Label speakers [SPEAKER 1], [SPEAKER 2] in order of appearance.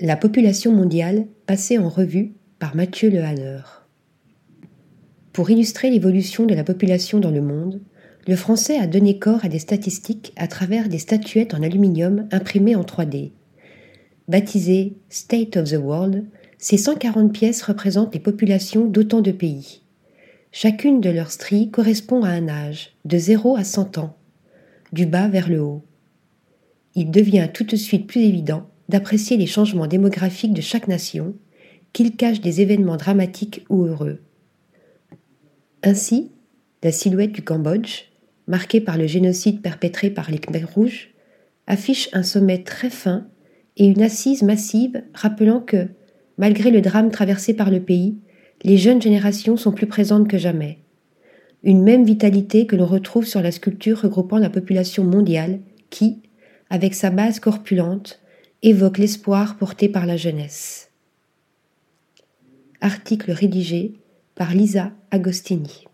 [SPEAKER 1] La population mondiale passée en revue par Mathieu Lehanner. Pour illustrer l'évolution de la population dans le monde, le français a donné corps à des statistiques à travers des statuettes en aluminium imprimées en 3D. Baptisées State of the World, ces 140 pièces représentent les populations d'autant de pays. Chacune de leurs stries correspond à un âge, de 0 à 100 ans, du bas vers le haut. Il devient tout de suite plus évident d'apprécier les changements démographiques de chaque nation, qu'ils cachent des événements dramatiques ou heureux. Ainsi, la silhouette du Cambodge, marquée par le génocide perpétré par les Khmers rouges, affiche un sommet très fin et une assise massive rappelant que, malgré le drame traversé par le pays, les jeunes générations sont plus présentes que jamais. Une même vitalité que l'on retrouve sur la sculpture regroupant la population mondiale qui, avec sa base corpulente, évoque l'espoir porté par la jeunesse. Article rédigé par Lisa Agostini.